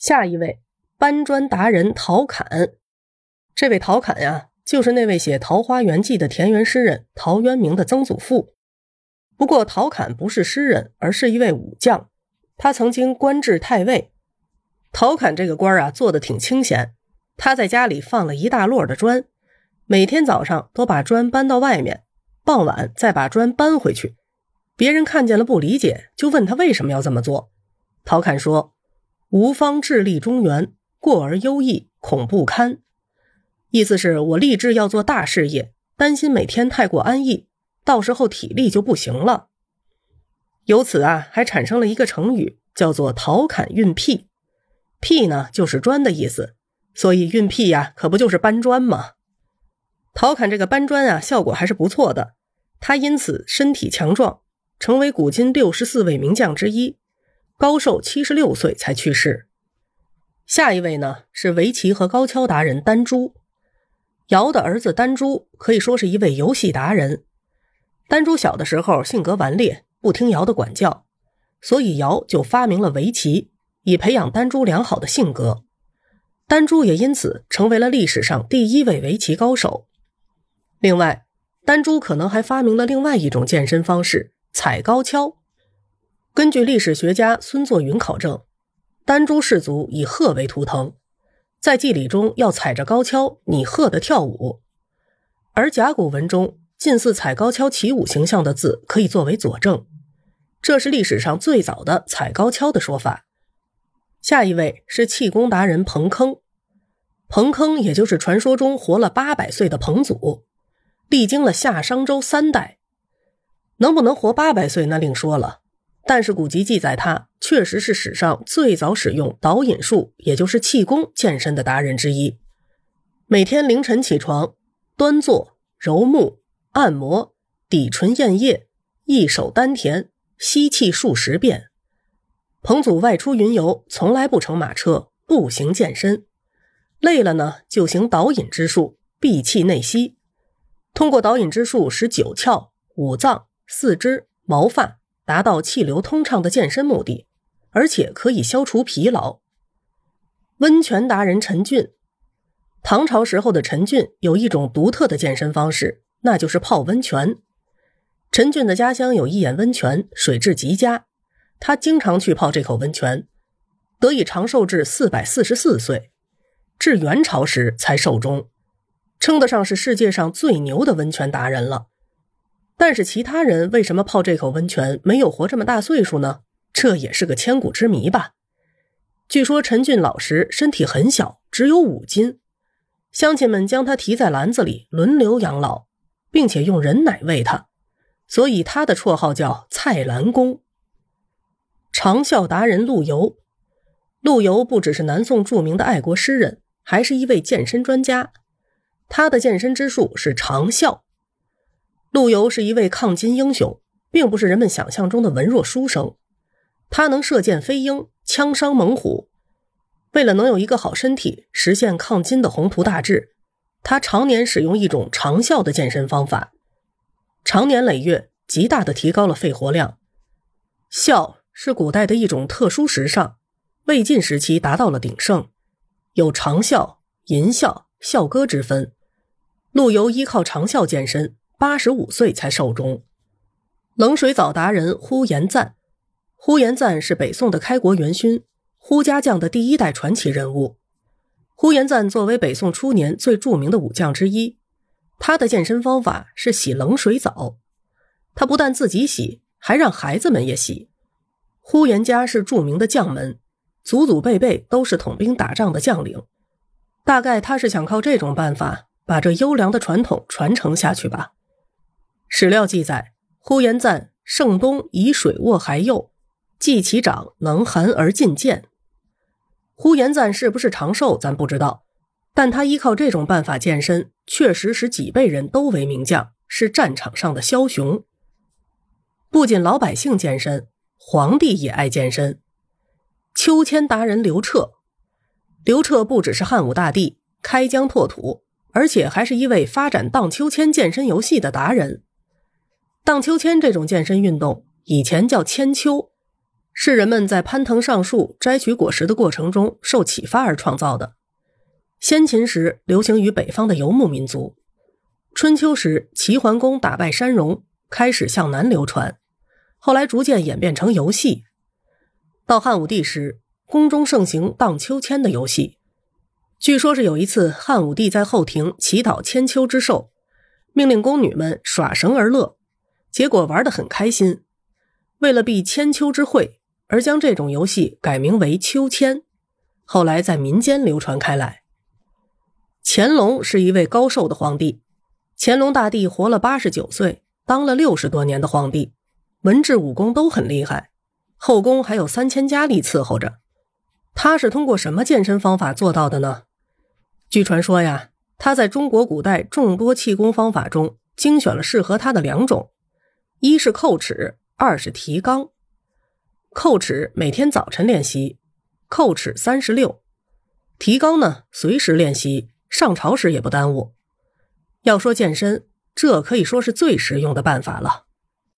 下一位搬砖达人陶侃，这位陶侃呀，就是那位写《桃花源记》的田园诗人陶渊明的曾祖父。不过，陶侃不是诗人，而是一位武将。他曾经官至太尉。陶侃这个官啊，做的挺清闲。他在家里放了一大摞的砖，每天早上都把砖搬到外面，傍晚再把砖搬回去。别人看见了不理解，就问他为什么要这么做。陶侃说。吾方致力中原，过而优异，恐不堪。意思是我立志要做大事业，担心每天太过安逸，到时候体力就不行了。由此啊，还产生了一个成语，叫做“陶侃运辟”。辟呢，就是砖的意思，所以运辟呀，可不就是搬砖吗？陶侃这个搬砖啊，效果还是不错的。他因此身体强壮，成为古今六十四位名将之一。高寿七十六岁才去世。下一位呢是围棋和高跷达人丹朱。尧的儿子丹朱可以说是一位游戏达人。丹朱小的时候性格顽劣，不听尧的管教，所以尧就发明了围棋，以培养丹朱良好的性格。丹朱也因此成为了历史上第一位围棋高手。另外，丹朱可能还发明了另外一种健身方式——踩高跷。根据历史学家孙作云考证，丹朱氏族以鹤为图腾，在祭礼中要踩着高跷拟鹤的跳舞，而甲骨文中近似踩高跷起舞形象的字可以作为佐证，这是历史上最早的踩高跷的说法。下一位是气功达人彭坑，彭坑也就是传说中活了八百岁的彭祖，历经了夏商周三代，能不能活八百岁那另说了。但是古籍记载，他确实是史上最早使用导引术，也就是气功健身的达人之一。每天凌晨起床，端坐、揉目、按摩、抵唇咽液、一手丹田、吸气数十遍。彭祖外出云游，从来不乘马车，步行健身。累了呢，就行导引之术，闭气内息，通过导引之术，使九窍、五脏、四肢、毛发。达到气流通畅的健身目的，而且可以消除疲劳。温泉达人陈俊，唐朝时候的陈俊有一种独特的健身方式，那就是泡温泉。陈俊的家乡有一眼温泉，水质极佳，他经常去泡这口温泉，得以长寿至四百四十四岁，至元朝时才寿终，称得上是世界上最牛的温泉达人了。但是其他人为什么泡这口温泉没有活这么大岁数呢？这也是个千古之谜吧。据说陈俊老时身体很小，只有五斤，乡亲们将他提在篮子里轮流养老，并且用人奶喂他，所以他的绰号叫菜篮公。长啸达人陆游，陆游不只是南宋著名的爱国诗人，还是一位健身专家。他的健身之术是长啸。陆游是一位抗金英雄，并不是人们想象中的文弱书生。他能射箭飞鹰，枪伤猛虎。为了能有一个好身体，实现抗金的宏图大志，他常年使用一种长效的健身方法，长年累月，极大的提高了肺活量。笑是古代的一种特殊时尚，魏晋时期达到了鼎盛，有长啸、吟啸、啸歌之分。陆游依靠长啸健身。八十五岁才寿终。冷水澡达人呼延赞，呼延赞是北宋的开国元勋，呼家将的第一代传奇人物。呼延赞作为北宋初年最著名的武将之一，他的健身方法是洗冷水澡。他不但自己洗，还让孩子们也洗。呼延家是著名的将门，祖祖辈辈都是统兵打仗的将领。大概他是想靠这种办法把这优良的传统传承下去吧。史料记载，呼延赞盛冬以水卧孩幼，继其长能寒而进谏。呼延赞是不是长寿，咱不知道，但他依靠这种办法健身，确实使几辈人都为名将，是战场上的枭雄。不仅老百姓健身，皇帝也爱健身。秋千达人刘彻，刘彻不只是汉武大帝，开疆拓土，而且还是一位发展荡秋千健身游戏的达人。荡秋千这种健身运动以前叫千秋，是人们在攀藤上树、摘取果实的过程中受启发而创造的。先秦时流行于北方的游牧民族，春秋时齐桓公打败山戎，开始向南流传，后来逐渐演变成游戏。到汉武帝时，宫中盛行荡秋千的游戏。据说是有一次，汉武帝在后庭祈祷千秋之寿，命令宫女们耍绳而乐，结果玩得很开心。为了避千秋之讳，而将这种游戏改名为秋千，后来在民间流传开来。乾隆是一位高寿的皇帝，乾隆大帝活了八十九岁，当了六十多年的皇帝，文治武功都很厉害，后宫还有三千佳丽伺候着。他是通过什么健身方法做到的呢？据传说呀，他在中国古代众多气功方法中精选了适合他的两种，一是扣齿，二是提肛。叩齿每天早晨练习，扣齿三十六；提肛呢，随时练习。上朝时也不耽误。要说健身，这可以说是最实用的办法了。